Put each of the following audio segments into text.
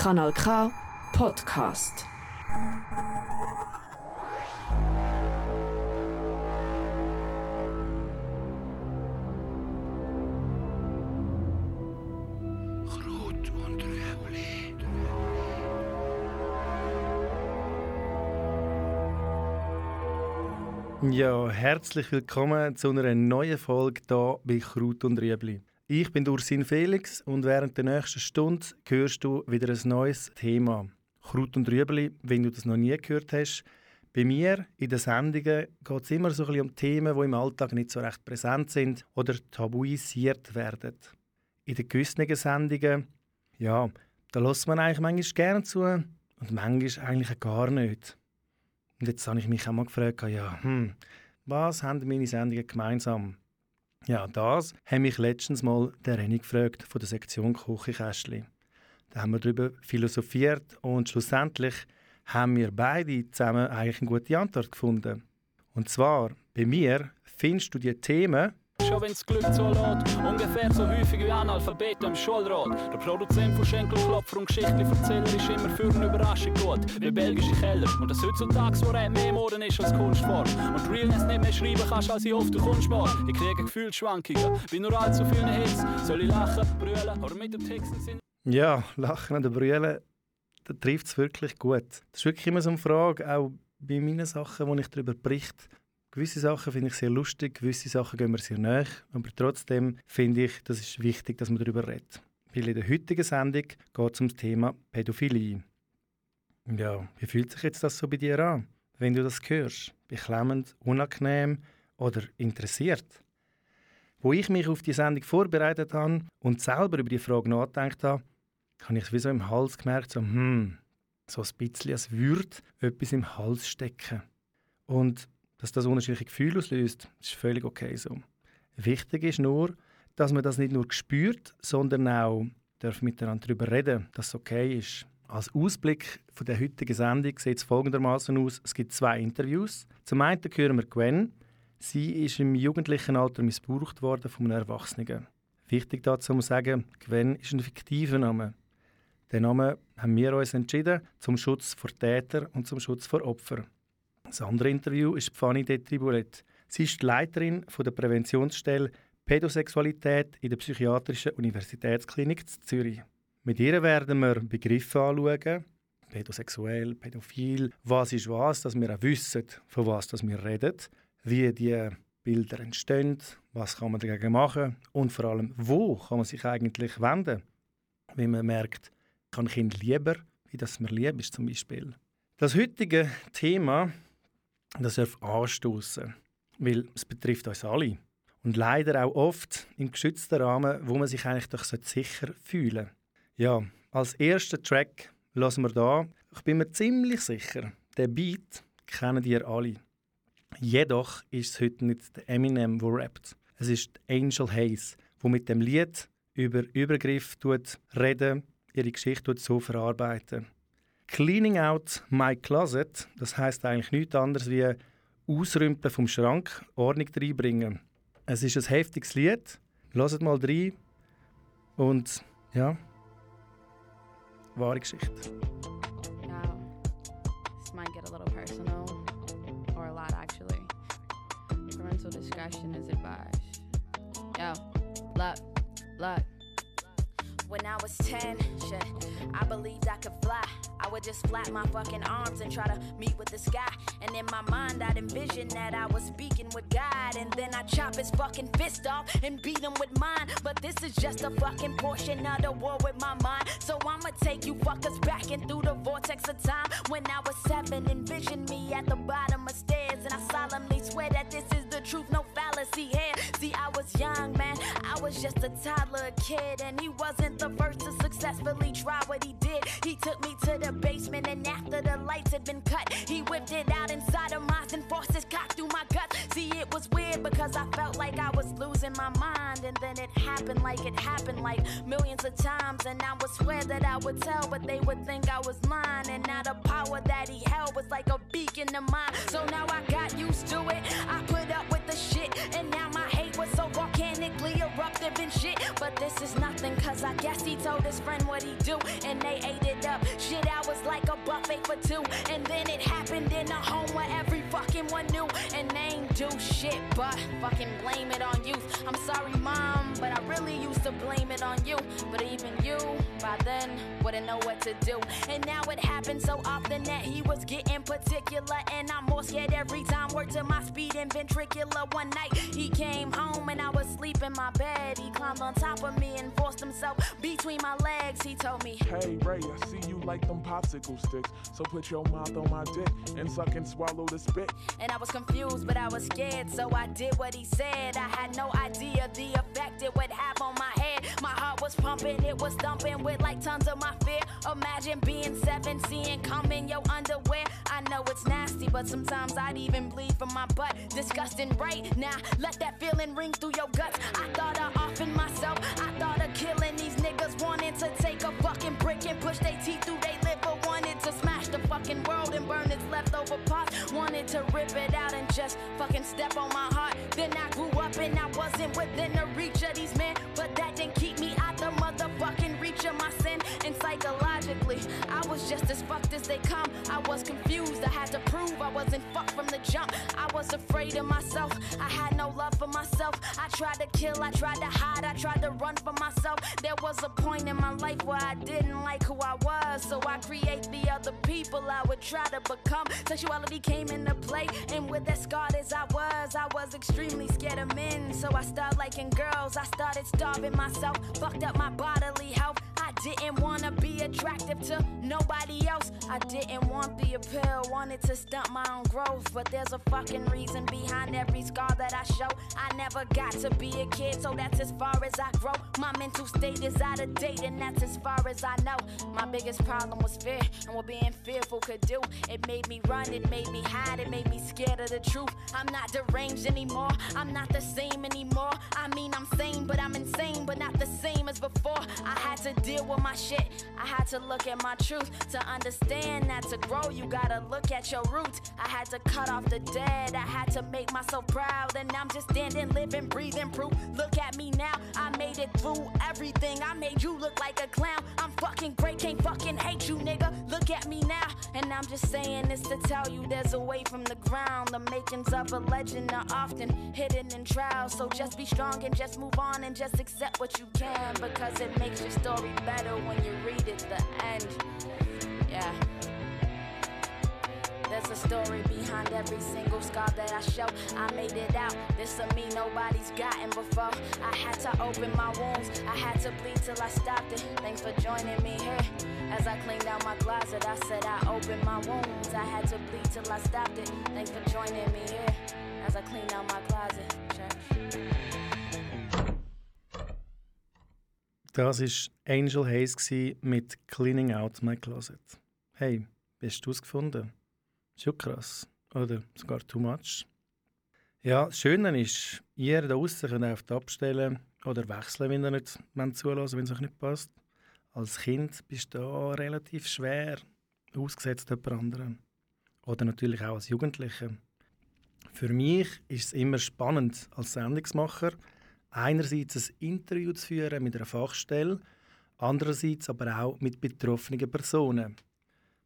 Kanal K Podcast. Krut und Rüebli. Ja, herzlich willkommen zu einer neuen Folge hier bei Kraut und Rüebli. Ich bin Ursin Felix und während der nächsten Stunde hörst du wieder ein neues Thema. Kraut und Rüebli, wenn du das noch nie gehört hast. Bei mir in den Sendungen geht es immer so ein bisschen um Themen, die im Alltag nicht so recht präsent sind oder tabuisiert werden. In den gewissen Sendungen, ja, da lässt man eigentlich manchmal gerne zu und manchmal eigentlich gar nicht. Und jetzt habe ich mich auch mal gefragt, ja, hm, was haben meine Sendungen gemeinsam? Ja, das habe mich letztens mal der René gefragt von der Sektion Küchenkästchen. Da haben wir darüber philosophiert und schlussendlich haben wir beide zusammen eigentlich eine gute Antwort gefunden. Und zwar, bei mir findest du die Themen, Schon wenn's Glück zulässt, ungefähr so häufig wie Analphabeten im Schulrat. Der Produzent von Schenkelklopfer und Geschichtenverzähler ist immer für eine Überraschung gut, wie belgische Keller. Und das heutzutage, wo Rap mehr Mode ist als Kunstform. Und Realness nicht mehr schreiben kannst, als ich oft du kommst mal. Ich kriege Gefühlsschwankungen, bin nur allzu vielen Hits. Soll ich lachen, brüllen oder mit dem Text sind ja, Lachen oder Brüllen, da trifft es wirklich gut. Das ist wirklich immer so eine Frage, auch bei meinen Sachen, wo ich darüber berichte. Gewisse Sachen finde ich sehr lustig, gewisse Sachen gehen mir sehr nach, aber trotzdem finde ich, das ist wichtig, dass man darüber redet. Weil in der heutigen Sendung geht es um das Thema Pädophilie. Ja, wie fühlt sich jetzt das so bei dir an, wenn du das hörst? Beklemmend, unangenehm oder interessiert? Wo ich mich auf die Sendung vorbereitet habe und selber über die Frage nachgedacht habe, habe ich wie so im Hals gemerkt, so, hm, so ein bisschen, als würde etwas im Hals stecken. Und dass das unterschiedliche Gefühle auslöst, ist völlig okay so. Wichtig ist nur, dass man das nicht nur spürt, sondern auch darf miteinander darüber reden, dass es okay ist. Als Ausblick von der heutigen Sendung sieht es folgendermaßen aus: Es gibt zwei Interviews. Zum einen hören wir Gwen. Sie ist im jugendlichen Alter missbraucht worden von einem Erwachsenen. Wichtig dazu muss sagen, Gwen ist ein fiktiver Name. Den Namen haben wir uns entschieden zum Schutz vor Tätern und zum Schutz vor Opfern. Das andere Interview ist Fanny de. Sie ist die Leiterin der Präventionsstelle Pädosexualität in der Psychiatrischen Universitätsklinik in Zürich. Mit ihr werden wir Begriffe anschauen, pädosexuell, pädophil, was ist was, dass wir auch wissen, von was dass wir reden, wie die Bilder entstehen, was kann man dagegen machen und vor allem, wo kann man sich eigentlich wenden, wenn man merkt, ich habe Kind lieber, wie das mir lieb ist zum Beispiel. Das heutige Thema das anstoßen, weil es betrifft uns alle. Und leider auch oft im geschützten Rahmen, wo man sich eigentlich doch sicher fühlen sollte. Ja, als ersten Track lassen wir da. Ich bin mir ziemlich sicher, den Beat kennen ihr alle. Jedoch ist es heute nicht der Eminem, der rappt. Es ist Angel Hayes, der mit dem Lied über Übergriff reden, ihre Geschichte so verarbeiten. Cleaning out my closet, das heißt eigentlich nichts anderes wie Ausrümpeln vom Schrank, Ordnung reinbringen. Es ist ein heftiges Lied. Hört mal rein. Und ja, wahre Geschichte. Now, this might get a little personal, or a lot actually. Parental discussion is advised. Yo, look, look. When I was 10, shit, I believed I could fly. Would just flap my fucking arms and try to meet with the sky. And in my mind, I'd envision that I was speaking with God. And then I chop his fucking fist off and beat him with mine. But this is just a fucking portion of the war with my mind. So I'ma take you fuckers back and through the vortex of time. When I was seven, envision me at the bottom of stairs. And I solemnly swear that this is the truth, no here. See, I was young, man. I was just a toddler kid. And he wasn't the first to successfully try what he did. He took me to the basement, and after the lights had been cut, he whipped it out inside of mine and forced his cock through my guts. See, it was weird because I felt like I was losing my mind, and then it happened like it happened like millions of times. And I would swear that I would tell, but they would think I was lying. And now the power that he held was like a beacon of mine. So now I this is nothing, cause I guess he told his friend what he do. And they ate it up. Shit, I was like a buffet for two. And then it happened in a home where one knew. And they ain't do shit, but fucking blame it on youth. I'm sorry, mom, but I really used to blame it on you. But even you, by then, wouldn't know what to do. And now it happens so often that he was getting particular. And I'm more scared every time. Word to my speed and ventricular. One night he came home and I was asleep in my bed. He climbed on top of me and forced himself between my legs. He told me, Hey Ray, I see you like them popsicle sticks. So put your mouth on my dick and suck and swallow the spit. And I was confused, but I was scared, so I did what he said. I had no idea the effect it would have on my head. My heart was pumping, it was thumping with like tons of my fear. Imagine being seven, seeing come in your underwear. I know it's nasty, but sometimes I'd even bleed from my butt. Disgusting right now, let that feeling ring through your guts. I thought of offing myself, I thought of killing these niggas, wanting to take a fucking brick and push their teeth through their fucking world and burn its leftover parts. Wanted to rip it out and just fucking step on my heart. Then I grew up and I wasn't within the reach of these men, but that didn't keep me out the motherfucking reach of my sin. And I was just as fucked as they come. I was confused, I had to prove I wasn't fucked from the jump. I was afraid of myself, I had no love for myself. I tried to kill, I tried to hide, I tried to run for myself. There was a point in my life where I didn't like who I was, so I create the other people I would try to become. Sexuality came into play, and with as scarred as I was, I was extremely scared of men. So I started liking girls, I started starving myself, fucked up my bodily health. I didn't wanna be attractive to nobody else. I didn't want the appeal, wanted to stunt my own growth. But there's a fucking reason behind every scar that I show. I never got to be a kid, so that's as far as I grow. My mental state is out of date, and that's as far as I know. My biggest problem was fear, and what being fearful could do. It made me run, it made me hide, it made me scared of the truth. I'm not deranged anymore, I'm not the same anymore. I mean, I'm sane, but I'm insane, but not the same as before. I had to deal with my shit, I had to look at my truth. To understand that to grow, you gotta look at your roots. I had to cut off the dead, I had to make myself proud, and I'm just standing, living, breathing proof. Look at me now, I made it through everything. I made you look like a clown. I'm fucking great, can't fucking hate you, nigga. Look at me now, and I'm just saying this to tell you there's a way from the ground. The makings of a legend are often hidden in trials. So just be strong and just move on and just accept what you can because it makes your story better when you read it. The yeah. There's a story behind every single scar that I show. I made it out. This of me nobody's gotten before. I had to open my wounds. I had to bleed till I stopped it. Thanks for joining me here. As I cleaned out my closet, I said I opened my wounds. I had to bleed till I stopped it. Thanks for joining me here. As I cleaned out my closet. Das war Angel Hayes mit Cleaning Out My Closet. Hey, hast du es gefunden? Schon krass. Oder sogar too much. Ja, das Schöne ist, ihr da draussen könnt einfach abstellen oder wechseln, wenn ihr nicht zulassen wenn es euch nicht passt. Als Kind bist du da relativ schwer ausgesetzt jemand anderem. Oder natürlich auch als Jugendlicher. Für mich ist es immer spannend, als Sendungsmacher einerseits ein Interview zu führen mit einer Fachstelle, andererseits aber auch mit betroffenen Personen.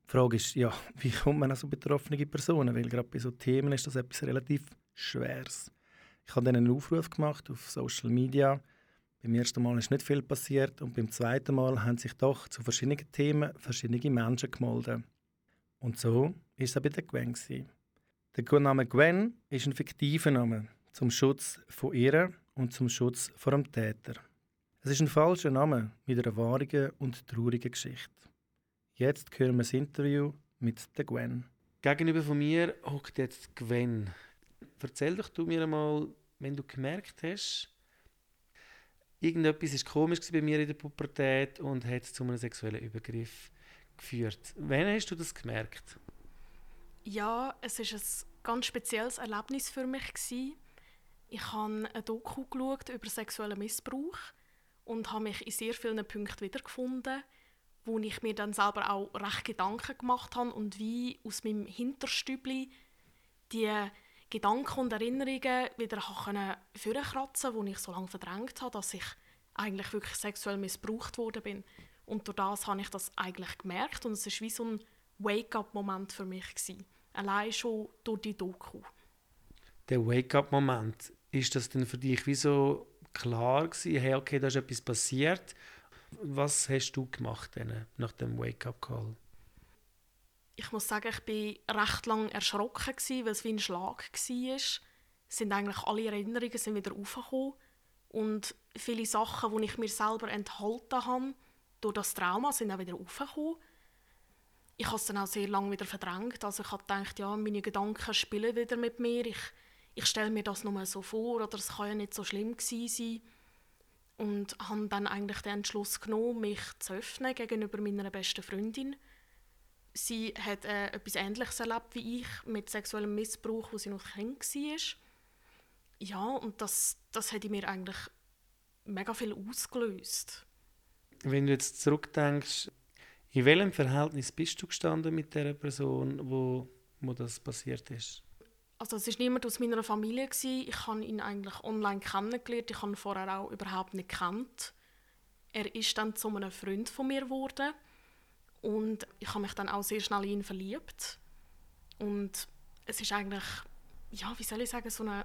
Die Frage ist, ja, wie kommt man an so betroffene Personen? Weil gerade bei so Themen ist das etwas relativ Schweres. Ich habe dann einen Aufruf gemacht auf Social Media. Beim ersten Mal ist nicht viel passiert und beim zweiten Mal haben sich doch zu verschiedenen Themen verschiedene Menschen gemeldet. Und so war es auch bei der Gwen. gewesen. Der Name Gwen ist ein fiktiver Name zum Schutz von ihr und zum Schutz vor dem Täter. Es ist ein falscher Name mit einer wahren und traurigen Geschichte. Jetzt hören wir das Interview mit der Gwen. Gegenüber von mir hockt jetzt Gwen. Erzähl doch du mir mal, wenn du gemerkt hast, irgendetwas ist komisch bei mir in der Pubertät und hat zu einem sexuellen Übergriff geführt. Wann hast du das gemerkt? Ja, es ist ein ganz spezielles Erlebnis für mich gewesen. Ich habe ein Doku geschaut über sexuellen Missbrauch und habe mich in sehr vielen Punkten wiedergefunden, wo ich mir dann selber auch recht Gedanken gemacht habe und wie aus meinem Hinterstübli die Gedanken und Erinnerungen wieder vorkratzen konnte, die ich so lange verdrängt habe, dass ich eigentlich wirklich sexuell missbraucht worden bin. Und durch das habe ich das eigentlich gemerkt und es war wie so ein Wake-up-Moment für mich. Gewesen. Allein schon durch die Doku. Der Wake-up-Moment, ist das denn für dich wie so klar gewesen, hey, okay, da ist etwas passiert? Was hast du gemacht dann, nach dem Wake-up-Call? Ich muss sagen, ich war recht lange erschrocken, gewesen, weil es wie ein Schlag war. Es sind eigentlich alle Erinnerungen sind wieder aufgekommen. Und viele Sachen, die ich mir selber enthalten habe, durch das Trauma, sind auch wieder aufgekommen. Ich habe es dann auch sehr lange wieder verdrängt. Also ich habe gedacht, ja, meine Gedanken spielen wieder mit mir. Ich, ich stelle mir das nur so vor oder es kann ja nicht so schlimm gewesen sein. Und habe dann eigentlich den Entschluss genommen, mich zu öffnen gegenüber meiner besten Freundin. Sie hat äh, etwas Ähnliches erlebt wie ich mit sexuellem Missbrauch, wo sie noch Kind war. Ja, und das, das hat mir eigentlich mega viel ausgelöst. Wenn du jetzt zurückdenkst, in welchem Verhältnis bist du gestanden mit der Person, wo, wo das passiert ist? Also es war niemand aus meiner Familie. Gewesen. Ich habe ihn eigentlich online kennengelernt. Ich habe ihn vorher auch überhaupt nicht gekannt. Er ist dann zu einem Freund von mir geworden. Und ich habe mich dann auch sehr schnell in ihn verliebt. Und es ist eigentlich, ja, wie soll ich sagen, so eine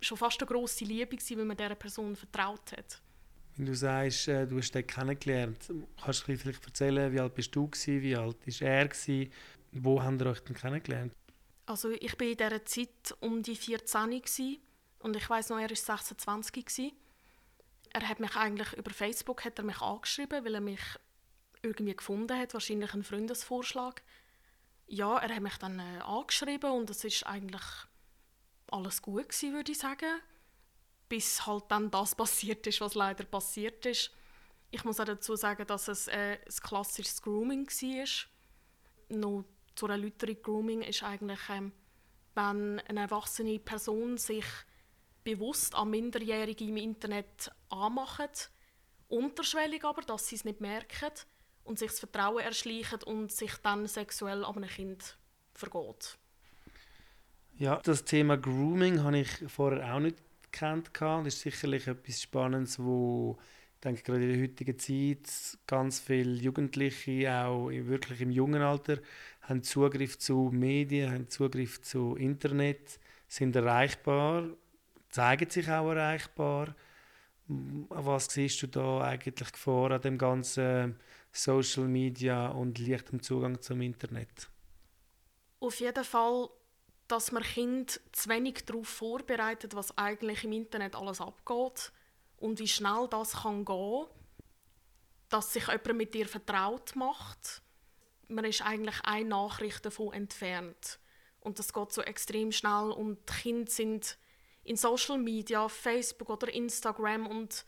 schon fast eine grosse Liebe gewesen, weil man dieser Person vertraut hat. Wenn du sagst, äh, du hast ihn kennengelernt, kannst du vielleicht erzählen, wie alt bist du gewesen, wie alt ist er gewesen, wo haben ihr euch denn kennengelernt? Also ich war in dieser Zeit um die 14 gewesen, und ich weiß noch, er war 26 gewesen. Er hat mich eigentlich über Facebook hat er mich angeschrieben, weil er mich irgendwie gefunden hat, wahrscheinlich ein Freundesvorschlag. Ja, er hat mich dann äh, angeschrieben und es ist eigentlich alles gut gewesen, würde ich sagen. Bis halt dann das passiert ist, was leider passiert ist. Ich muss auch dazu sagen, dass es äh, ein klassisches Grooming war. Noch zu einer Erläuterung, Grooming ist eigentlich, ähm, wenn eine erwachsene Person sich bewusst an Minderjährige im Internet anmacht, unterschwellig aber, dass sie es nicht merken und sich das Vertrauen erschleichen und sich dann sexuell an einem Kind vergeht. Ja, das Thema Grooming habe ich vorher auch nicht gekannt. Das ist sicherlich etwas Spannendes, wo ich denke, gerade in der heutigen Zeit ganz viele Jugendliche, auch wirklich im jungen Alter, haben Zugriff zu Medien, haben Zugriff zu Internet, sind erreichbar, zeigen sich auch erreichbar. Was siehst du da eigentlich vor an dem ganzen Social Media und leichtem Zugang zum Internet? Auf jeden Fall dass man Kind zu wenig darauf vorbereitet, was eigentlich im Internet alles abgeht und wie schnell das kann gehen, dass sich jemand mit dir vertraut macht. Man ist eigentlich eine Nachricht davon entfernt und das geht so extrem schnell und die Kinder sind in Social Media, Facebook oder Instagram und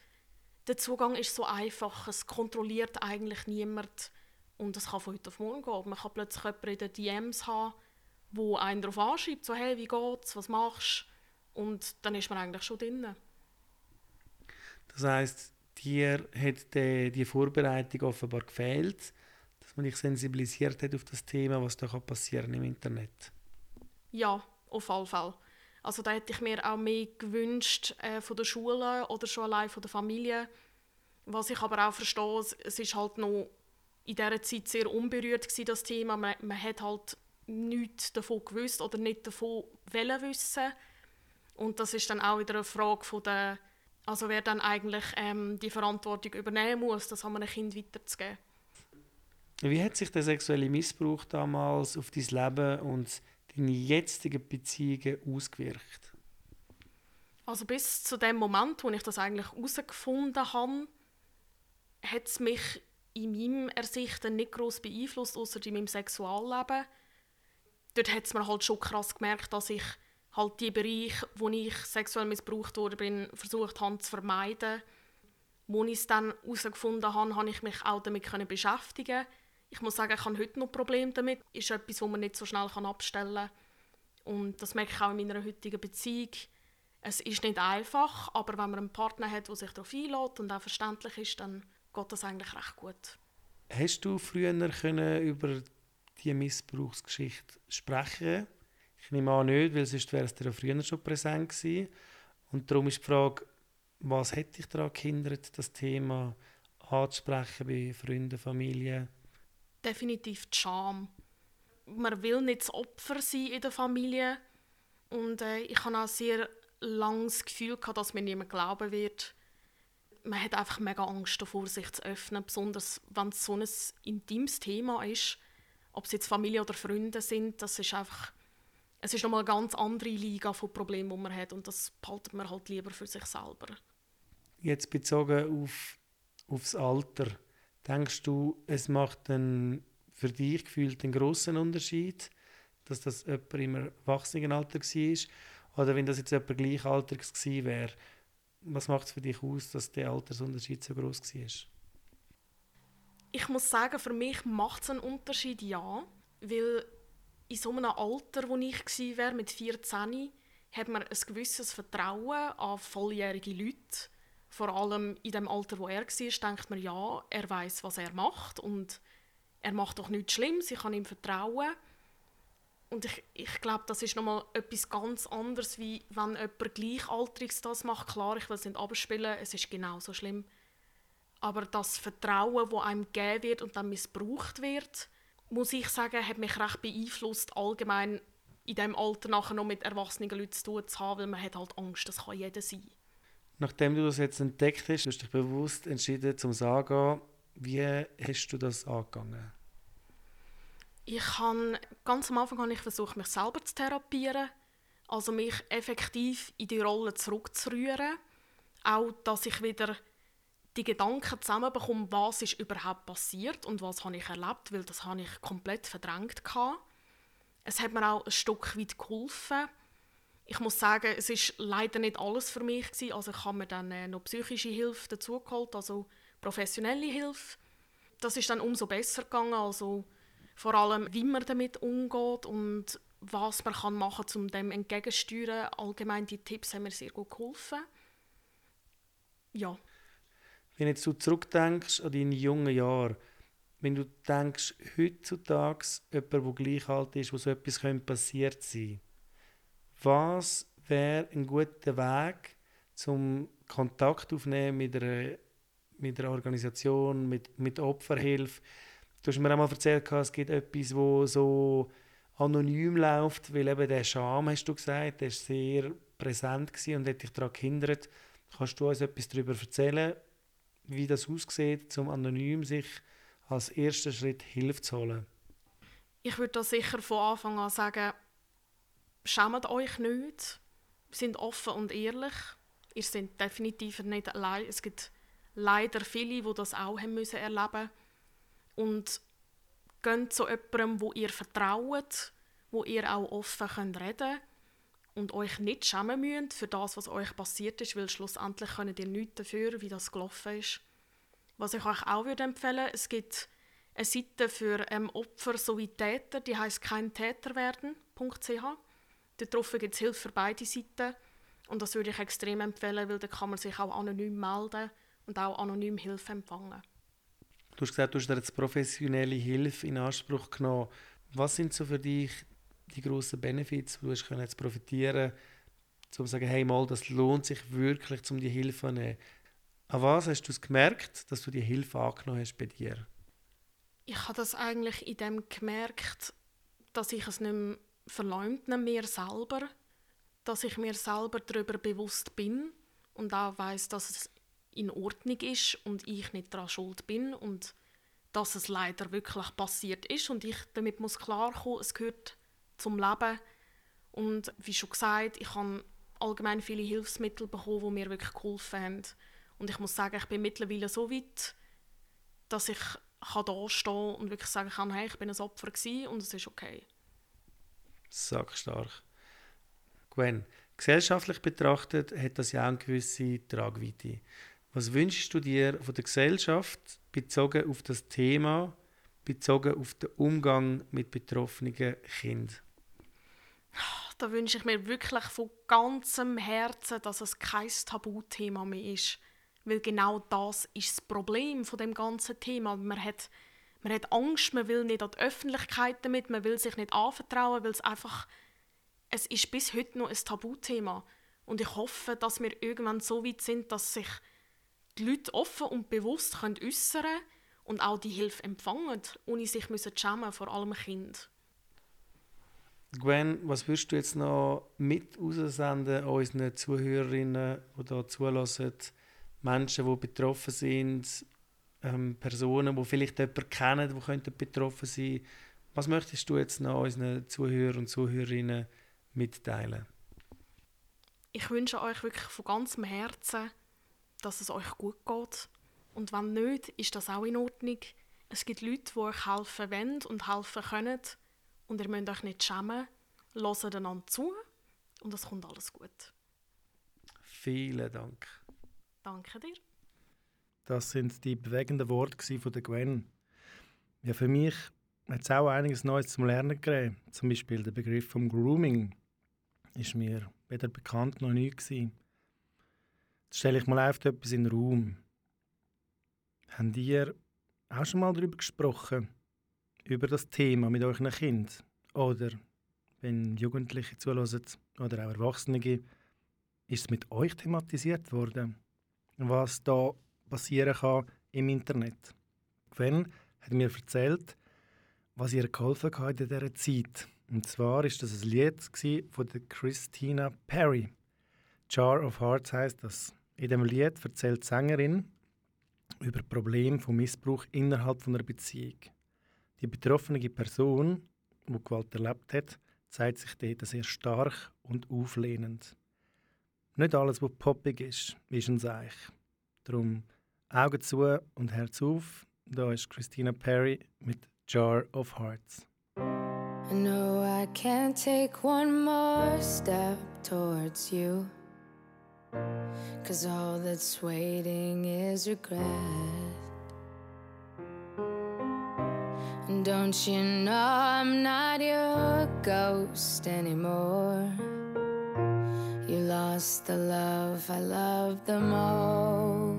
der Zugang ist so einfach, es kontrolliert eigentlich niemand und es kann von heute auf morgen gehen. Man kann plötzlich jemanden in den DMs haben, wo einen darauf anschreibt, so hey, wie geht's, was machst du? Und dann ist man eigentlich schon drin. Das heisst, dir hat die, die Vorbereitung offenbar gefehlt, dass man dich sensibilisiert hat auf das Thema, was da passieren im Internet. Ja, auf alle Fälle. Also da hätte ich mir auch mehr gewünscht äh, von der Schule oder schon allein von der Familie. Was ich aber auch verstehe, es ist halt noch in dieser Zeit sehr unberührt gewesen, das Thema. Man, man hat halt nichts davon gewusst oder nicht davon wollen wissen. Und das ist dann auch wieder eine Frage von der, also wer dann eigentlich ähm, die Verantwortung übernehmen muss, das an einem Kind weiterzugeben. Wie hat sich der sexuelle Missbrauch damals auf dein Leben und deine jetzigen Beziehungen ausgewirkt? Also bis zu dem Moment, wo ich das eigentlich herausgefunden habe, hat es mich in meinem Ersichten nicht groß beeinflusst, außer in meinem Sexualleben dort hat es mir halt schon krass gemerkt, dass ich halt die Bereiche, wo ich sexuell missbraucht wurde, bin, versucht habe zu vermeiden. Als ich es dann herausgefunden habe, habe ich mich auch damit beschäftigen Ich muss sagen, ich habe heute noch Probleme damit. Das ist etwas, das man nicht so schnell abstellen kann. Und das merke ich auch in meiner heutigen Beziehung. Es ist nicht einfach, aber wenn man einen Partner hat, der sich darauf einlädt und auch verständlich ist, dann geht das eigentlich recht gut. Hast du früher können über die Missbrauchsgeschichte sprechen. Ich nehme an nicht, weil sonst wäre es dir früher schon präsent gewesen. Und darum ist die Frage, was hätte dich daran gehindert, das Thema anzusprechen bei Freunden, Familie? Definitiv die Scham. Man will nicht das Opfer sein in der Familie. Und äh, ich habe auch sehr lange das Gefühl gehabt, dass mir niemand glauben wird. Man hat einfach mega Angst davor, sich zu öffnen, besonders wenn es so ein intimes Thema ist. Ob es jetzt Familie oder Freunde sind, das ist einfach es ist nochmal eine ganz andere Liga von Problemen, die man hat und das behaltet man halt lieber für sich selber. Jetzt bezogen auf, aufs Alter, denkst du, es macht einen, für dich gefühlt einen grossen Unterschied, dass das jemand im Erwachsenenalter war? Oder wenn das jetzt jemand gleichaltriges gewesen wäre, was macht es für dich aus, dass der Altersunterschied so groß war? Ich muss sagen, für mich macht es einen Unterschied, ja. Weil in so einem Alter, wo ich war, mit 14, hat man ein gewisses Vertrauen an volljährige Leute. Vor allem in dem Alter, wo er war, denkt man, ja, er weiß, was er macht und er macht doch nichts Schlimmes, ich kann ihm vertrauen. Und ich, ich glaube, das ist nochmal etwas ganz anderes, wie wenn jemand Gleichaltriges das macht. Klar, ich will es nicht abspielen, es ist genauso schlimm. Aber das Vertrauen, das einem gegeben wird und dann missbraucht wird, muss ich sagen, hat mich recht beeinflusst, allgemein in diesem Alter nachher noch mit erwachsenen Leuten zu tun zu haben, weil man hat halt Angst, das kann jeder sein. Nachdem du das jetzt entdeckt hast, hast du dich bewusst entschieden, zum Sagen, wie hast du das angegangen? Ich habe ganz am Anfang habe ich versucht, mich selber zu therapieren, also mich effektiv in die Rolle zurückzurühren, auch dass ich wieder die Gedanken zusammenbekomme, was ist überhaupt passiert und was habe ich erlebt, weil das habe ich komplett verdrängt. Es hat mir auch ein Stück weit geholfen. Ich muss sagen, es ist leider nicht alles für mich gewesen. Also ich habe mir dann äh, noch psychische Hilfe dazu geholt, also professionelle Hilfe. Das ist dann umso besser gegangen, also vor allem, wie man damit umgeht und was man kann machen kann, um dem entgegenzusteuern. Allgemein die Tipps haben mir sehr gut geholfen. Ja. Wenn jetzt du zurückdenkst an deine jungen Jahre, wenn du denkst, heutzutage jemand, der gleich alt ist, wo so etwas passiert sein was wäre ein guter Weg, zum Kontakt aufnehmen mit einer, mit einer Organisation, mit, mit Opferhilfe? Du hast mir auch mal erzählt, es gibt etwas, wo so anonym läuft, weil eben der Scham, hast du gesagt, der war sehr präsent und hat dich daran gehindert. Kannst du uns etwas darüber erzählen, wie das aussieht, um anonym sich als ersten Schritt Hilfe zu holen? Ich würde da sicher von Anfang an sagen, schämt euch nicht, sind offen und ehrlich. Ihr seid definitiv nicht allein. Es gibt leider viele, die das auch haben müssen erleben Und geht zu jemandem, wo ihr vertraut, wo ihr auch offen könnt reden und euch nicht schämen müsst für das, was euch passiert ist, weil schlussendlich könnt ihr nichts dafür, wie das gelaufen ist. Was ich euch auch würde empfehlen, es gibt eine Seite für ähm, Opfer sowie Täter, die heißt kein Täter werden.ch. Dort gibt es Hilfe für beide Seiten und das würde ich extrem empfehlen, weil da kann man sich auch anonym melden und auch anonym Hilfe empfangen. Du hast gesagt, du hast jetzt professionelle Hilfe in Anspruch genommen. Was sind so für dich die grossen Benefits, die du hast jetzt profitieren um zu sagen, hey mal, das lohnt sich wirklich, um die Hilfe zu nehmen. An was hast du es gemerkt, dass du die Hilfe angenommen hast bei dir? Ich habe das eigentlich in dem gemerkt, dass ich es nicht mehr verleumde mir selber, dass ich mir selber darüber bewusst bin und auch weiß, dass es in Ordnung ist und ich nicht daran schuld bin und dass es leider wirklich passiert ist und ich damit muss klarkommen, es gehört zum Leben. Und wie schon gesagt, ich habe allgemein viele Hilfsmittel bekommen, die mir wirklich geholfen haben. Und ich muss sagen, ich bin mittlerweile so weit, dass ich kann da stehen und wirklich sagen kann, hey, ich bin ein Opfer und es ist okay. Sag stark. Gwen, gesellschaftlich betrachtet hat das ja auch eine gewisse Tragweite. Was wünschst du dir von der Gesellschaft bezogen auf das Thema, bezogen auf den Umgang mit betroffenen Kindern? Da wünsche ich mir wirklich von ganzem Herzen, dass es kein Tabuthema mehr ist. Weil genau das ist das Problem von dem ganzen Thema. Man hat, man hat Angst, man will nicht an die Öffentlichkeit damit, man will sich nicht anvertrauen, weil es einfach es ist bis heute noch ein Tabuthema. Und ich hoffe, dass wir irgendwann so weit sind, dass sich die Leute offen und bewusst äußern können und auch die Hilfe empfangen, ohne sich zu schämen, vor allem Kind. Gwen, was würdest du jetzt noch mit raussenden an unseren Zuhörerinnen, die hier zulassen, Menschen, die betroffen sind, ähm, Personen, die vielleicht jemanden kennen, die könnten betroffen sein Was möchtest du jetzt noch unseren Zuhörern und Zuhörerinnen mitteilen? Ich wünsche euch wirklich von ganzem Herzen, dass es euch gut geht. Und wenn nicht, ist das auch in Ordnung. Es gibt Leute, die euch helfen wollen und helfen können. Und ihr müsst euch nicht schämen. Hört einander zu und es kommt alles gut. Vielen Dank. Danke dir. Das sind die bewegenden Worte von der Gwen. Ja, für mich hat es auch einiges Neues zum Lernen gegeben. Zum Beispiel der Begriff vom Grooming ist mir weder bekannt noch nie gewesen. Jetzt stelle ich mal einfach etwas in den Raum. Habt ihr auch schon mal darüber gesprochen? Über das Thema mit euren Kindern? Oder wenn Jugendliche zulassen oder auch Erwachsene, ist es mit euch thematisiert worden, was da passieren kann im Internet. Gwen hat mir erzählt, was ihr geholfen hat in dieser Zeit. Und zwar ist das ein Lied von der Christina Perry. Jar of Hearts heißt das. In dem Lied erzählt die Sängerin über Probleme von Missbrauch innerhalb einer Beziehung. Die betroffene Person, die Gewalt erlebt hat, zeigt sich dort sehr stark und auflehnend. Nicht alles, was poppig ist, ist ein Seich. Darum Augen zu und Herz auf. Da ist Christina Perry mit Jar of Hearts. No, I can't take one more step towards you. Cause all that's waiting is regret. And don't you know I'm not your ghost anymore? You lost the love I loved the most.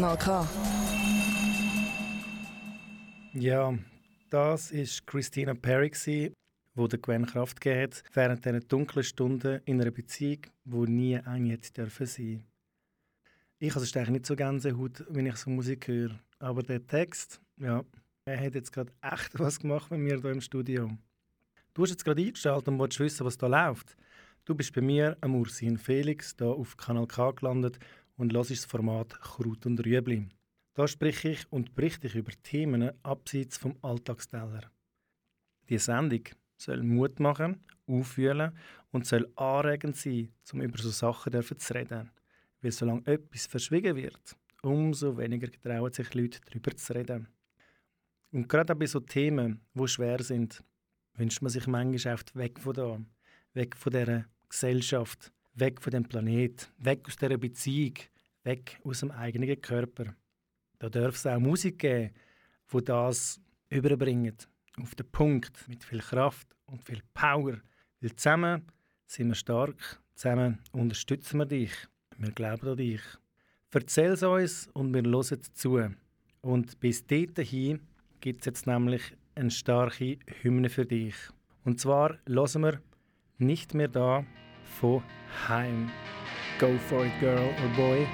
Kanal K. Ja, das ist Christina Perry, wo der Gwen Kraft gegeben hat, während diesen dunklen Stunden in einer Beziehung, wo nie eine hätte dürfen sein. Ich es eigentlich nicht so Gänsehaut, wenn ich so Musik höre. Aber der Text, ja, er hat jetzt gerade echt was gemacht mit mir hier im Studio. Du hast jetzt gerade eingestellt und willst wissen, was da läuft. Du bist bei mir am Ursin Felix hier auf Kanal K gelandet und hörst das Format Kraut und Rüebli. Da spreche ich und berichte ich über Themen abseits vom Alltagsteller. Die Sendung soll Mut machen, auffühlen und soll anregend sein, um über so Sachen zu reden. Weil solange etwas verschwiegen wird, umso weniger trauen sich Leute, darüber zu reden. Und gerade bei so Themen, die schwer sind, wünscht man sich manchmal oft weg von da, weg von dieser Gesellschaft, weg von dem Planet, weg aus dieser Beziehung, weg aus dem eigenen Körper. Da darf es auch Musik geben, die das überbringt, auf den Punkt, mit viel Kraft und viel Power. Weil zusammen sind wir stark, zusammen unterstützen wir dich, wir glauben an dich. Erzähl es uns und wir hören zu. Und bis dahin gibt es jetzt nämlich eine starke Hymne für dich. Und zwar hören wir «Nicht mehr da» von Heim. Go for it, girl or boy.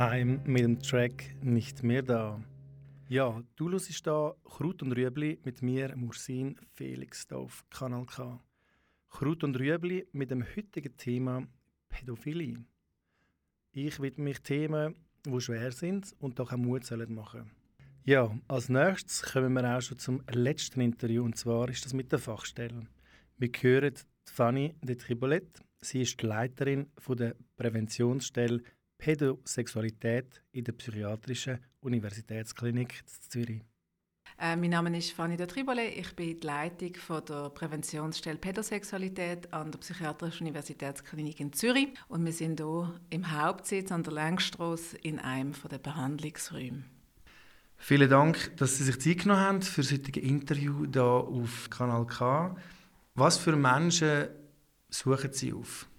Heim mit dem Track «Nicht mehr da». Ja, du hörst da Kraut und Rüebli mit mir, Mursin Felix, hier auf Kanal K. Kraut und Rüebli mit dem heutigen Thema Pädophilie. Ich widme mich Themen, die schwer sind und doch auch Mut sollen machen Ja, als nächstes kommen wir auch schon zum letzten Interview und zwar ist das mit der Fachstelle. Wir hören Fanny de Tribolet. Sie ist die Leiterin der Präventionsstelle Pädosexualität in der Psychiatrischen Universitätsklinik Zürich. Äh, mein Name ist Fanny de Tribole. Ich bin die Leitung von der Präventionsstelle Pädosexualität an der Psychiatrischen Universitätsklinik in Zürich. Und wir sind hier im Hauptsitz an der Längstrasse in einem der Behandlungsräume. Vielen Dank, dass Sie sich Zeit genommen haben für das heutige Interview hier auf Kanal K. Was für Menschen suchen Sie auf?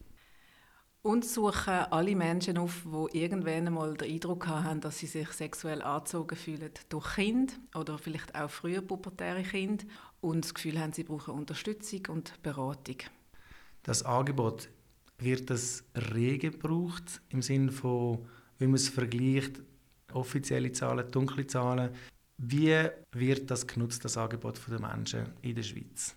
Uns suchen alle Menschen auf, die irgendwann einmal den Eindruck haben, dass sie sich sexuell angezogen fühlen durch Kind oder vielleicht auch früher pubertäre Kinder und das Gefühl haben, sie brauchen Unterstützung und Beratung. Das Angebot, wird das rege gebraucht im Sinne von, wie man es vergleicht, offizielle Zahlen, dunkle Zahlen. Wie wird das genutzt, das Angebot der Menschen in der Schweiz?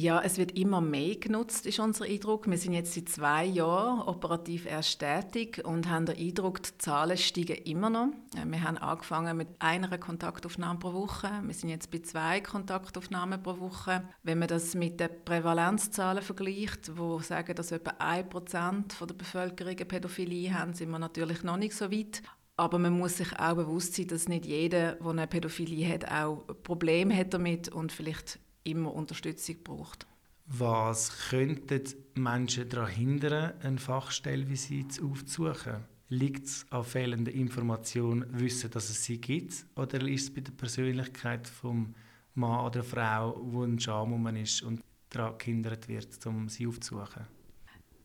Ja, es wird immer mehr genutzt, ist unser Eindruck. Wir sind jetzt seit zwei Jahren operativ erst tätig und haben den Eindruck, die Zahlen steigen immer noch. Äh, wir haben angefangen mit einer Kontaktaufnahme pro Woche. Wir sind jetzt bei zwei Kontaktaufnahmen pro Woche. Wenn man das mit den Prävalenzzahlen vergleicht, wo sagen, dass etwa ein Prozent der Bevölkerung eine Pädophilie haben, sind wir natürlich noch nicht so weit. Aber man muss sich auch bewusst sein, dass nicht jeder, der eine Pädophilie hat, auch Probleme hat damit und vielleicht immer Unterstützung braucht. Was könnten Menschen daran hindern, eine Fachstelle wie Sie aufzusuchen? Liegt es an fehlender Information, wissen, dass es sie gibt? Oder ist es bei der Persönlichkeit vom Mann oder Frau, wo ein Scham ist und daran gehindert wird, um sie aufzusuchen?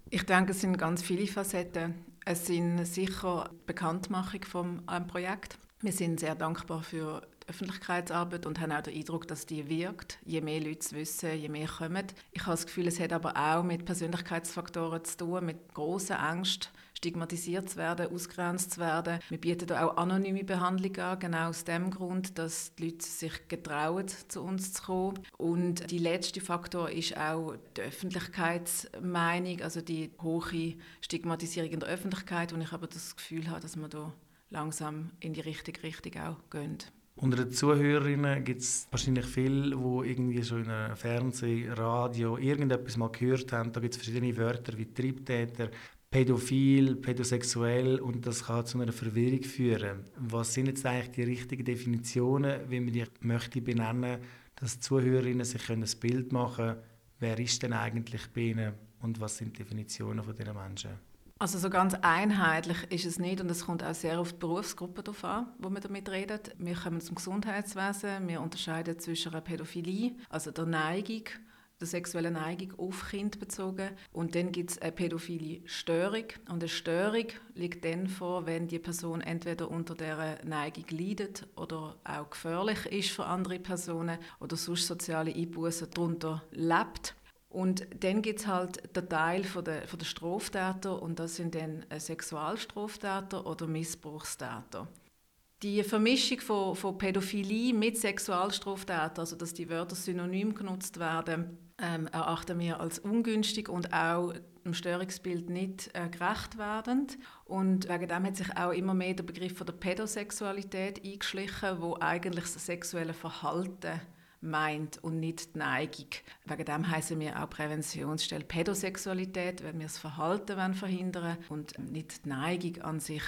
Ich denke, es sind ganz viele Facetten. Es sind sicher die Bekanntmachung vom Projekt. Wir sind sehr dankbar für Öffentlichkeitsarbeit und haben auch den Eindruck, dass die wirkt. Je mehr Leute es wissen, je mehr kommen. Ich habe das Gefühl, es hat aber auch mit Persönlichkeitsfaktoren zu tun, mit großer Angst, stigmatisiert zu werden, ausgrenzt zu werden. Wir bieten auch anonyme Behandlung an, genau aus dem Grund, dass die Leute sich getrauen, zu uns zu kommen. Und der letzte Faktor ist auch die Öffentlichkeitsmeinung, also die hohe Stigmatisierung in der Öffentlichkeit, und ich aber das Gefühl dass wir da langsam in die richtige Richtung auch gehen. Unter den Zuhörerinnen gibt es wahrscheinlich viele, die irgendwie schon in einem Fernsehen, Radio irgendetwas mal gehört haben. Da gibt es verschiedene Wörter wie Triebtäter, pädophil, pädosexuell und das kann zu einer Verwirrung führen. Was sind jetzt eigentlich die richtigen Definitionen, wie man die möchte benennen, dass Zuhörerinnen sich ein Bild machen können, wer ist denn eigentlich bei ihnen und was sind die Definitionen von diesen Menschen? Also so ganz einheitlich ist es nicht und es kommt auch sehr auf die Berufsgruppe darauf an, wo man damit redet. Wir kommen zum Gesundheitswesen, wir unterscheiden zwischen einer Pädophilie, also der Neigung, der sexuellen Neigung auf Kind bezogen und dann gibt es eine pädophile Störung und eine Störung liegt dann vor, wenn die Person entweder unter der Neigung leidet oder auch gefährlich ist für andere Personen oder sonst soziale Einbußen darunter lebt. Und dann gibt es halt den Teil von der, von der Straftäter und das sind dann äh, Sexualstraftäter oder Missbrauchstäter. Die Vermischung von, von Pädophilie mit Sexualstraftäter, also dass die Wörter synonym genutzt werden, ähm, erachten wir als ungünstig und auch dem Störungsbild nicht äh, gerecht werdend. Und wegen dem hat sich auch immer mehr der Begriff von der Pädosexualität eingeschlichen, wo eigentlich das sexuelle Verhalten meint und nicht die Neigung. Wegen dem heißen wir auch Präventionsstelle Pädosexualität, weil wir das Verhalten verhindern und nicht die Neigung an sich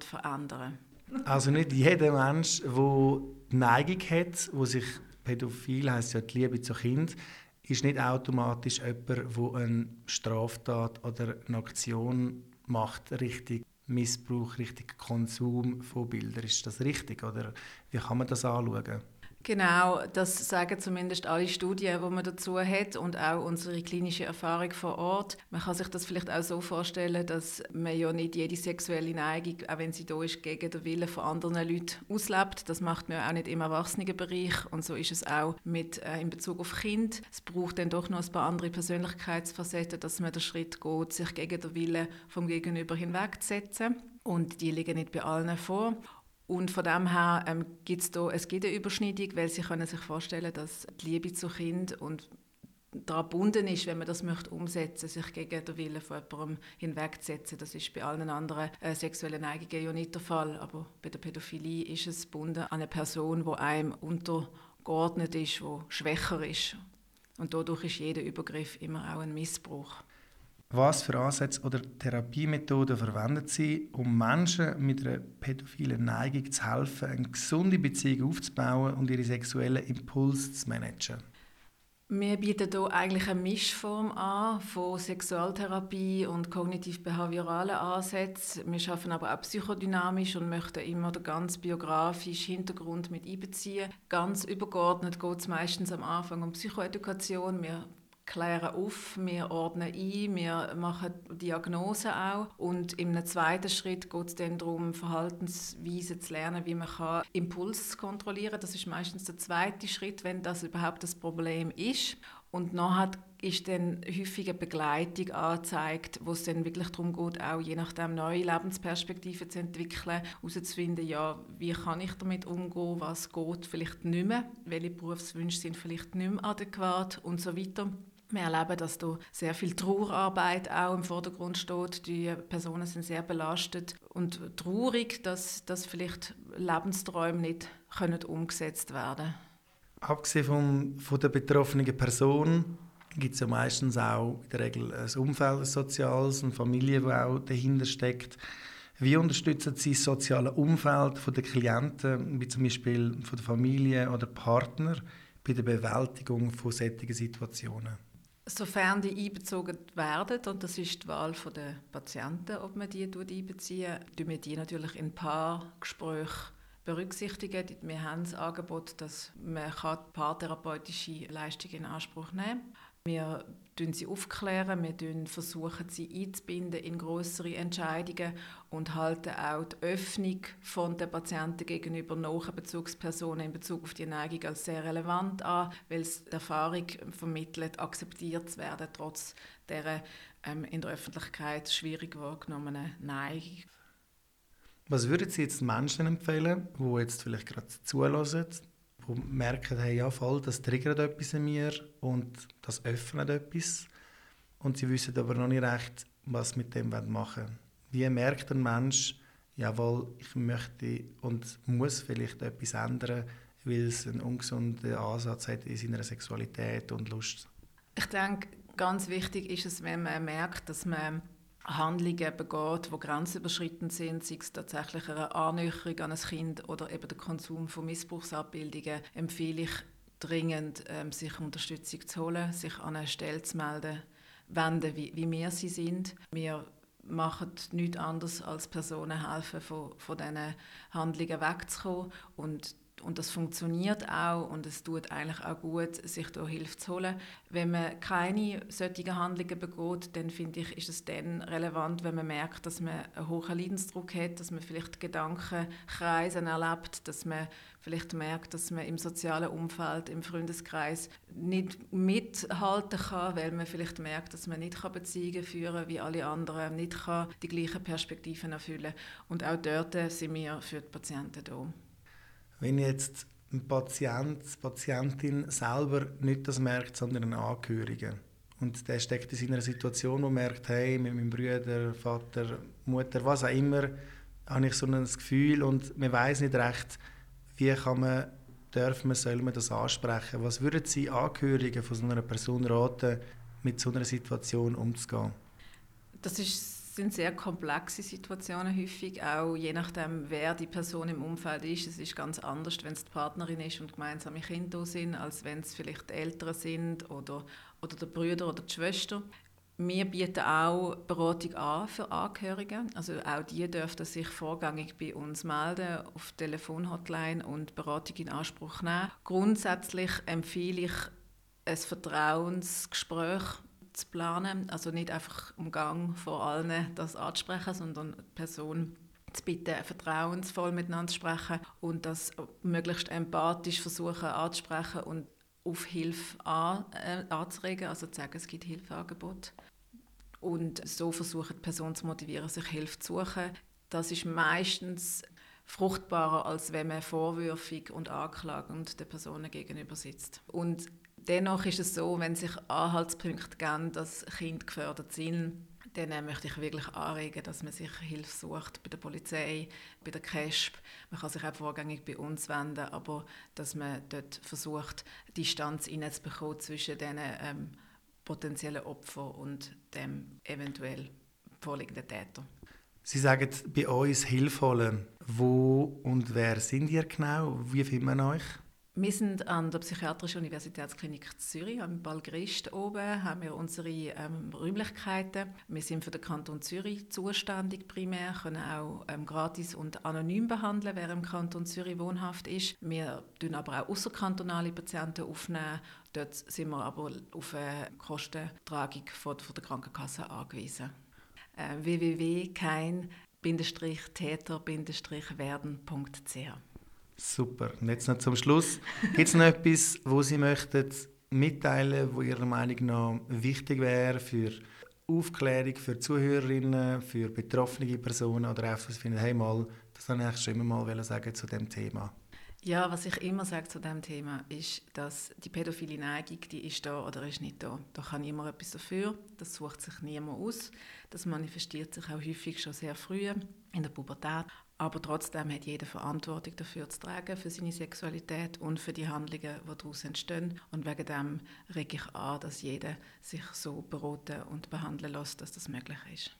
verändern Also nicht jeder Mensch, der die Neigung hat, wo sich pädophil heißt ja die Liebe zu Kind, ist nicht automatisch jemand, der eine Straftat oder eine Aktion macht, richtig Missbrauch, richtig Konsum von Bildern. Ist das richtig oder wie kann man das anschauen? Genau, das sagen zumindest alle Studien, die man dazu hat und auch unsere klinische Erfahrung vor Ort. Man kann sich das vielleicht auch so vorstellen, dass man ja nicht jede sexuelle Neigung, auch wenn sie da ist, gegen den Willen von anderen Leuten auslebt. Das macht man auch nicht im Erwachsenenbereich und so ist es auch mit, äh, in Bezug auf Kind. Es braucht dann doch noch ein paar andere Persönlichkeitsfacetten, dass man den Schritt geht, sich gegen den Willen vom Gegenüber hinwegzusetzen. und die liegen nicht bei allen vor. Und von dem her ähm, gibt's da, es gibt eine Überschneidung, weil sie können sich vorstellen, dass die Liebe zu Kind und daran gebunden ist, wenn man das möchte umsetzen, sich gegen den Willen von jemandem hinwegzusetzen. Das ist bei allen anderen äh, sexuellen Neigungen ja nicht der Fall, aber bei der Pädophilie ist es gebunden an eine Person, die einem untergeordnet ist, die schwächer ist. Und dadurch ist jeder Übergriff immer auch ein Missbrauch. Was für Ansätze oder Therapiemethoden verwendet Sie, um Menschen mit einer pädophilen Neigung zu helfen, eine gesunde Beziehung aufzubauen und ihre sexuellen Impulse zu managen? Wir bieten hier eigentlich eine Mischform an von Sexualtherapie und kognitiv-behavioralen Ansätzen. Wir arbeiten aber auch psychodynamisch und möchten immer den ganz biografischen Hintergrund mit einbeziehen. Ganz übergeordnet geht es meistens am Anfang um Psychoedukation. Wir klären auf, wir ordnen ein, wir machen Diagnosen auch und im zweiten Schritt geht es dann darum, Verhaltensweisen zu lernen, wie man kann Impuls kontrollieren kann. Das ist meistens der zweite Schritt, wenn das überhaupt das Problem ist. Und nachher ist dann häufig eine Begleitung angezeigt, wo es dann wirklich darum geht, auch je nachdem neue Lebensperspektiven zu entwickeln, herauszufinden, ja, wie kann ich damit umgehen, was geht vielleicht nicht mehr, welche Berufswünsche sind vielleicht nicht mehr adäquat und so weiter. Wir erleben, dass da sehr viel Trauerarbeit auch im Vordergrund steht. Die Personen sind sehr belastet und traurig, dass, dass vielleicht Lebensträume nicht können umgesetzt werden Abgesehen von, von der betroffenen Person gibt es ja meistens auch in der Regel ein Umfeld, ein soziales, eine Familie, die auch dahinter steckt. Wie unterstützen Sie das soziale Umfeld der Klienten, wie zum Beispiel von der Familie oder Partner, bei der Bewältigung von solchen Situationen? Sofern die einbezogen werden, und das ist die Wahl der Patienten, ob man die einbeziehen, tun wir die natürlich in Paargesprächen berücksichtigen. Wir haben das Angebot, dass man paartherapeutische Leistungen in Anspruch nehmen kann. Wir versuchen sie aufklären, wir versuchen sie einzubinden in größere Entscheidungen und halten auch die Öffnung von der Patienten gegenüber neuen Bezugspersonen in Bezug auf die Neigung als sehr relevant an, weil es die Erfahrung vermittelt, akzeptiert zu werden, trotz der ähm, in der Öffentlichkeit schwierig wahrgenommenen Neigung. Was würden Sie jetzt Menschen empfehlen, die jetzt vielleicht gerade zulassen, die merken, hey, ja, voll, das triggert etwas in mir und das öffnet etwas und sie wissen aber noch nicht recht, was mit dem machen wollen. Wie merkt ein Mensch, jawohl, ich möchte und muss vielleicht etwas ändern, weil es einen ungesunden Ansatz hat in seiner Sexualität und Lust? Ich denke, ganz wichtig ist es, wenn man merkt, dass man Handlungen begeht, die grenzüberschreitend sind, sei es tatsächlich eine Annäherung an ein Kind oder eben der Konsum von Missbrauchsabbildungen, empfehle ich dringend, ähm, sich Unterstützung zu holen, sich an eine Stelle zu melden, wenden, wie, wie wir sie sind. Wir machen nichts anderes als Personen helfen, von, von diesen Handlungen wegzukommen und und das funktioniert auch und es tut eigentlich auch gut, sich da Hilfe zu holen. Wenn man keine solchen Handlungen begeht, dann finde ich, ist es dann relevant, wenn man merkt, dass man einen hohen Leidensdruck hat, dass man vielleicht Gedankenkreisen erlebt, dass man vielleicht merkt, dass man im sozialen Umfeld, im Freundeskreis nicht mithalten kann, weil man vielleicht merkt, dass man nicht Beziehungen führen kann wie alle anderen, nicht kann die gleichen Perspektiven erfüllen. Und auch dort sind wir für die Patienten da. Wenn jetzt ein Patient, die Patientin selber nicht das merkt, sondern ein Angehöriger und der steckt in seiner Situation, wo merkt, hey, mit meinem Bruder, Vater, Mutter, was auch immer, habe ich so ein Gefühl und man weiß nicht recht, wie kann man, darf man, soll man das ansprechen. Was würden Sie Angehörigen von so einer Person raten, mit so einer Situation umzugehen? Das ist sind sehr komplexe Situationen häufig, auch je nachdem, wer die Person im Umfeld ist. Es ist ganz anders, wenn es die Partnerin ist und gemeinsame Kinder sind, als wenn es vielleicht die Eltern sind oder, oder der Brüder oder die Schwester. Wir bieten auch Beratung an für Angehörige. Also auch die dürfen sich vorgängig bei uns melden auf Telefonhotline und Beratung in Anspruch nehmen. Grundsätzlich empfehle ich ein Vertrauensgespräch zu planen. Also nicht einfach im Gang vor allen das anzusprechen, sondern die Person zu bitten, vertrauensvoll miteinander zu sprechen und das möglichst empathisch versuchen anzusprechen und auf Hilfe an, äh, anzuregen, also zu sagen, es gibt Hilfeangebote. Und so versuchen die Person zu motivieren, sich Hilfe zu suchen. Das ist meistens fruchtbarer, als wenn man vorwürfig und anklagend den Personen gegenüber sitzt. Und dennoch ist es so, wenn sich Anhaltspunkte geben, dass Kinder gefördert sind, dann äh, möchte ich wirklich anregen, dass man sich Hilfe sucht bei der Polizei, bei der CASP. Man kann sich auch vorgängig bei uns wenden, aber dass man dort versucht, Distanz hineinzubekommen zwischen diesen ähm, potenziellen Opfern und dem eventuell vorliegenden Täter. Sie sagen bei uns Hilfe holen. Wo und wer sind ihr genau? Wie findet man euch? Wir sind an der Psychiatrischen Universitätsklinik Zürich, am Balgrist oben, haben wir unsere ähm, Räumlichkeiten. Wir sind für den Kanton Zürich zuständig primär, können auch ähm, gratis und anonym behandeln, wer im Kanton Zürich wohnhaft ist. Wir tun aber auch außerkantonale Patienten aufnehmen. Dort sind wir aber auf eine Kostentragung von, von der Krankenkasse angewiesen. Äh, www.kein-täter-werden.ch Super. Und jetzt noch zum Schluss. Gibt es noch etwas, wo Sie möchten mitteilen, wo Ihrer Meinung nach wichtig wäre für Aufklärung, für Zuhörerinnen, für betroffene Personen oder einfach, dass Sie finden, hey mal, das wollte ich schon immer mal sagen zu dem Thema? Ja, was ich immer sage zu dem Thema ist, dass die pädophile Neigung, die ist da oder ist nicht da. Da kann niemand etwas dafür. Das sucht sich niemand aus. Das manifestiert sich auch häufig schon sehr früh in der Pubertät. Aber trotzdem hat jeder Verantwortung dafür zu tragen, für seine Sexualität und für die Handlungen, die daraus entstehen. Und wegen dem rege ich an, dass jeder sich so beraten und behandeln lässt, dass das möglich ist.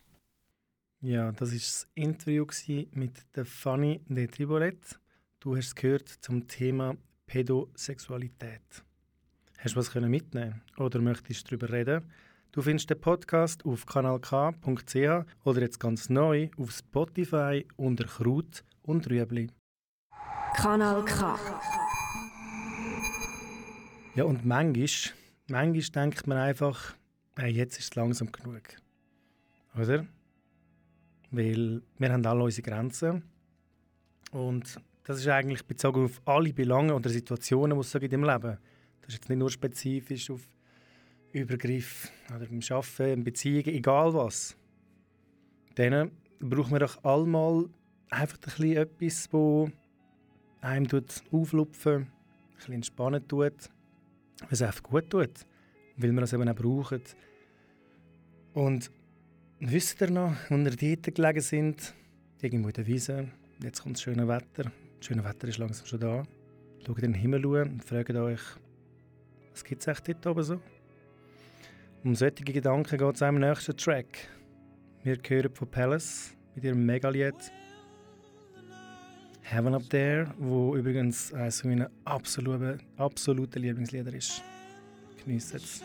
Ja, das war das Interview mit der Fanny de Tribolet. Du hast gehört zum Thema Pädosexualität. Hast du was mitnehmen oder möchtest du darüber reden? Du findest den Podcast auf kanalk.ch oder jetzt ganz neu auf Spotify unter Kraut und Rüebli. Kanal K. Ja, und manchmal, manchmal denkt man einfach, hey, jetzt ist es langsam genug. Oder? Weil wir haben alle unsere Grenzen. Und das ist eigentlich bezogen auf alle Belange oder Situationen, die es so gibt im Leben. Das ist jetzt nicht nur spezifisch auf Übergriff oder beim Arbeiten, in Beziehungen, egal was. Dann brauchen wir doch allemal einfach ein bisschen etwas, das einem auflupfen, ein bisschen entspannen tut, was einfach gut tut, weil wir das eben auch brauchen. Und wisst ihr noch, als wir dort gelegen sind, irgendwo in der Wiese, jetzt kommt das schöne Wetter, das schöne Wetter ist langsam schon da, schaut in den Himmel und fragt euch, was gibt es echt dort oben so? Um solche Gedanken geht es am nächsten Track. Wir hören von Palace mit ihrem Megalied Heaven Up There, wo übrigens eines meiner absoluten, absoluten Lieblingslieder ist. Genießt es.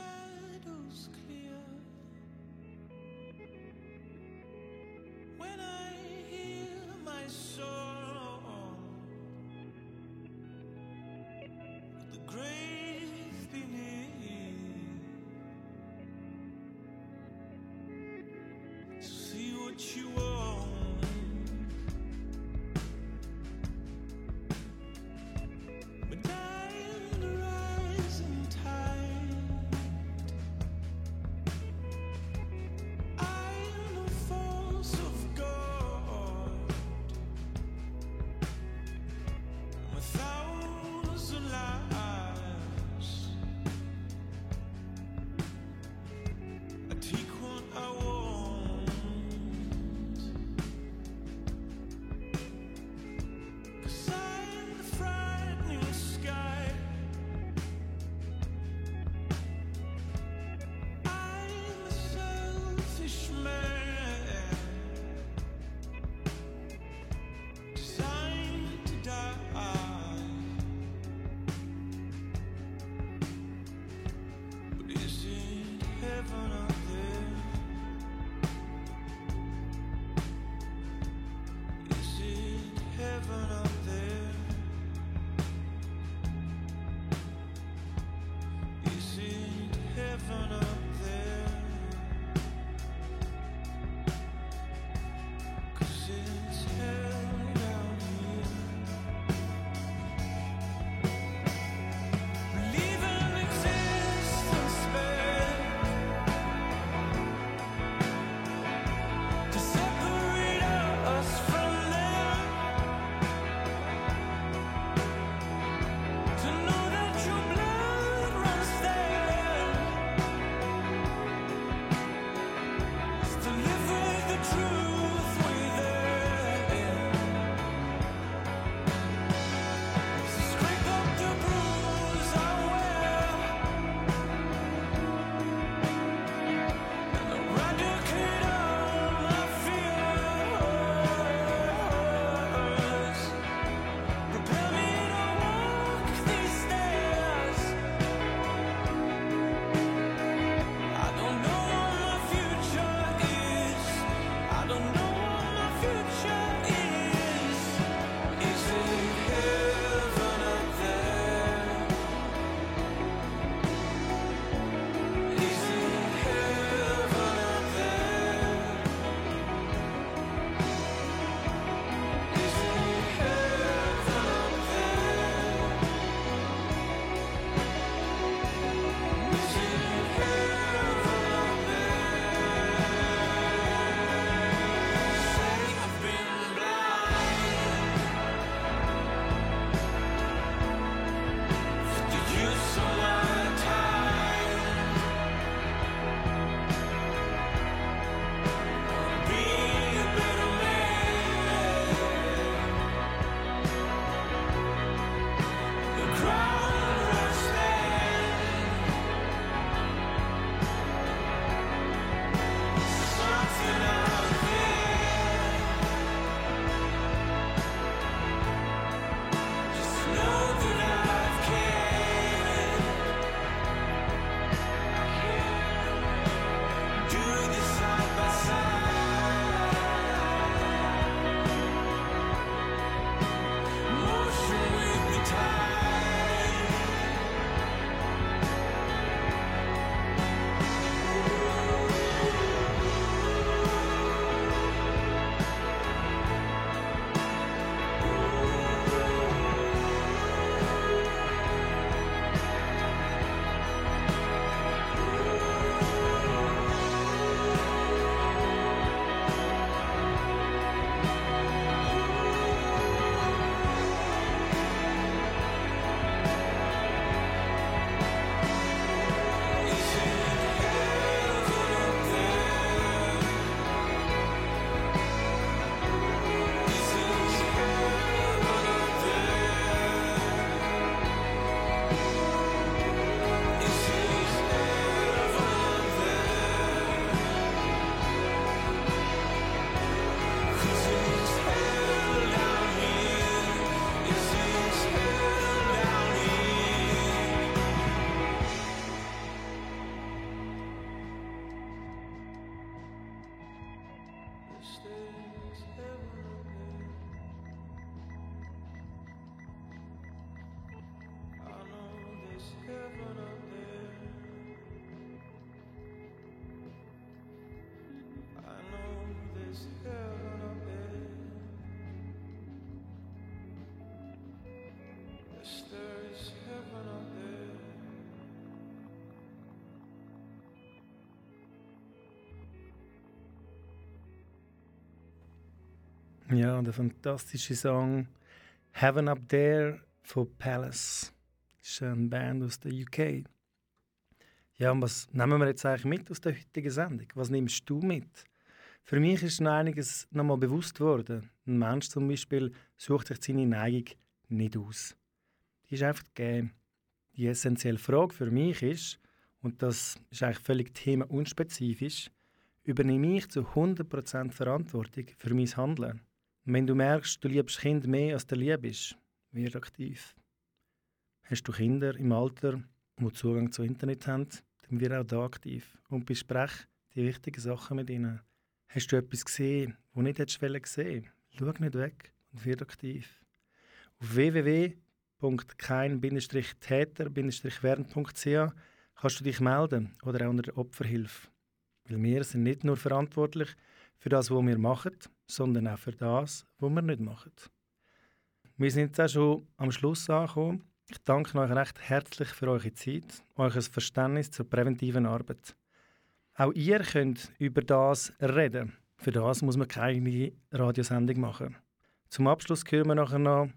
Ja, der fantastische Song Heaven Up There von Palace. Das ist eine Band aus der UK. Ja, und was nehmen wir jetzt eigentlich mit aus der heutigen Sendung? Was nimmst du mit? Für mich ist noch einiges nochmal bewusst geworden. Ein Mensch zum Beispiel sucht sich seine Neigung nicht aus. Die ist einfach gegeben. Die essentielle Frage für mich ist, und das ist eigentlich völlig themenunspezifisch, übernehme ich zu 100% Verantwortung für mein Handeln. Wenn du merkst, du liebst Kind mehr als du liebst, wird aktiv. Hast du Kinder im Alter, die Zugang zu Internet haben, dann wird auch da aktiv und besprech die wichtigen Sachen mit ihnen. Hast du etwas gesehen, du nicht hättest gesehen Schau nicht weg und wird aktiv. Auf www.kein-täter-werden.ch kannst du dich melden oder auch unter der Opferhilfe. Weil wir sind nicht nur verantwortlich für das, was wir machen, sondern auch für das, was wir nicht machen. Wir sind jetzt auch schon am Schluss angekommen. Ich danke euch recht herzlich für eure Zeit, euer Verständnis zur präventiven Arbeit. Auch ihr könnt über das reden. Für das muss man keine Radiosendung machen. Zum Abschluss hören wir nachher noch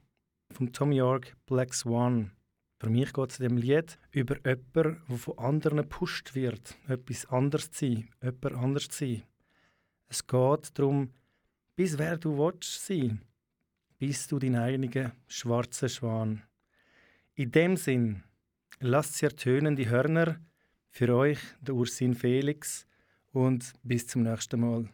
vom Tom York Black Swan. Für mich geht es in dem Lied über jemanden, der von anderen gepusht wird, etwas anderes zu sein, jemand anders zu sein. Es geht darum, bis wer du willst sein, bis du deinen eigenen schwarzen Schwan. In dem Sinn, lasst sie ertönen die Hörner, für euch der Ursin Felix und bis zum nächsten Mal.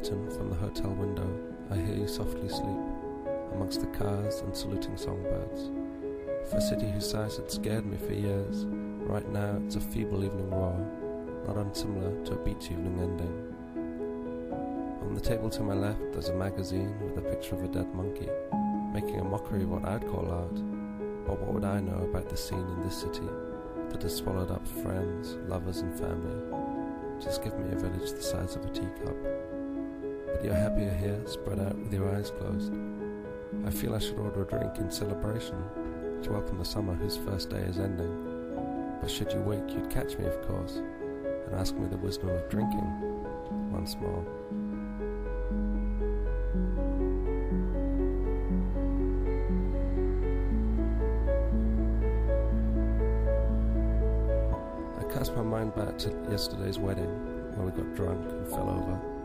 Quieten from the hotel window, I hear you softly sleep amongst the cars and saluting songbirds. For a city whose size had scared me for years, right now it's a feeble evening roar, not unsimilar to a beach evening ending. On the table to my left, there's a magazine with a picture of a dead monkey, making a mockery of what I'd call art. But what would I know about the scene in this city that has swallowed up friends, lovers, and family? Just give me a village the size of a teacup. But you're happier here, spread out with your eyes closed. I feel I should order a drink in celebration to welcome the summer whose first day is ending. But should you wake, you'd catch me, of course, and ask me the wisdom of drinking once more. I cast my mind back to yesterday's wedding, where we got drunk and fell over.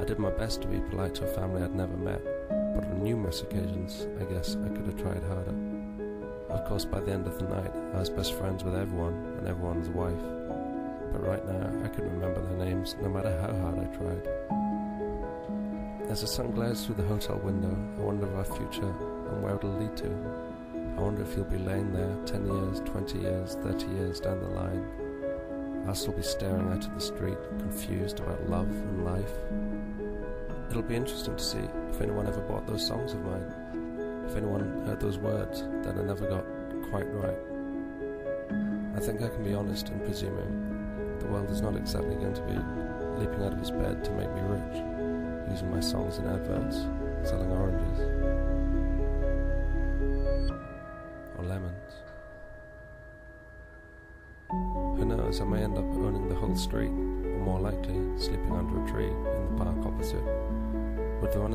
I did my best to be polite to a family I'd never met, but on numerous occasions, I guess I could have tried harder. Of course, by the end of the night, I was best friends with everyone and everyone's wife. But right now, I couldn't remember their names, no matter how hard I tried. As the sun glares through the hotel window, I wonder of our future and where it'll lead to. I wonder if you'll be laying there 10 years, 20 years, 30 years down the line. I'll still be staring out at the street, confused about love and life. It'll be interesting to see if anyone ever bought those songs of mine, if anyone heard those words that I never got quite right. I think I can be honest in presuming the world is not exactly going to be leaping out of its bed to make me rich, using my songs in adverts, selling oranges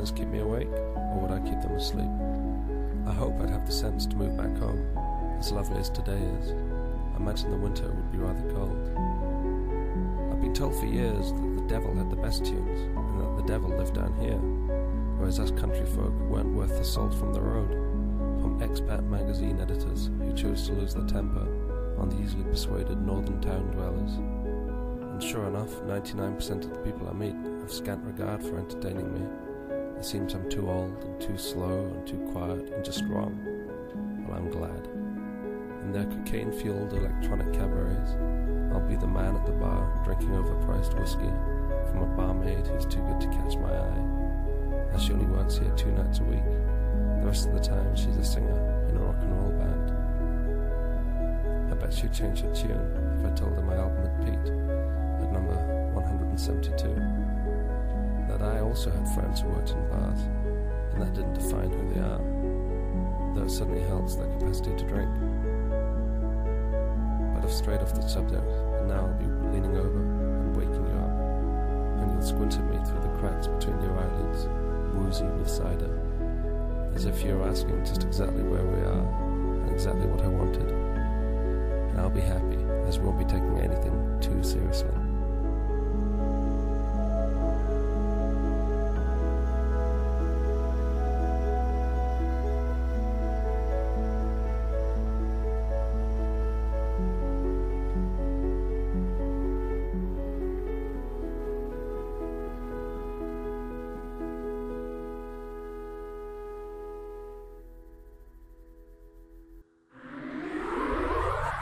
Runners keep me awake, or would I keep them asleep? I hope I'd have the sense to move back home, as lovely as today is. I imagine the winter would be rather cold. I've been told for years that the devil had the best tunes, and that the devil lived down here, whereas us country folk weren't worth the salt from the road. From expat magazine editors who chose to lose their temper on the easily persuaded northern town dwellers. And sure enough, 99% of the people I meet have scant regard for entertaining me. It seems I'm too old and too slow and too quiet and just wrong. Well, I'm glad. In their cocaine fueled electronic cabarets, I'll be the man at the bar drinking overpriced whiskey from a barmaid who's too good to catch my eye. As she only works here two nights a week, the rest of the time she's a singer in a rock and roll band. I bet she'd change her tune if I told her my album had peaked at number 172. I also had friends who worked in bars, and that didn't define who they are, though it certainly helps their capacity to drink. But I've strayed off the subject, and now I'll be leaning over and waking you up, and you'll squint at me through the cracks between your eyelids, woozy with cider, as if you're asking just exactly where we are and exactly what I wanted. And I'll be happy, as we won't be taking anything too seriously.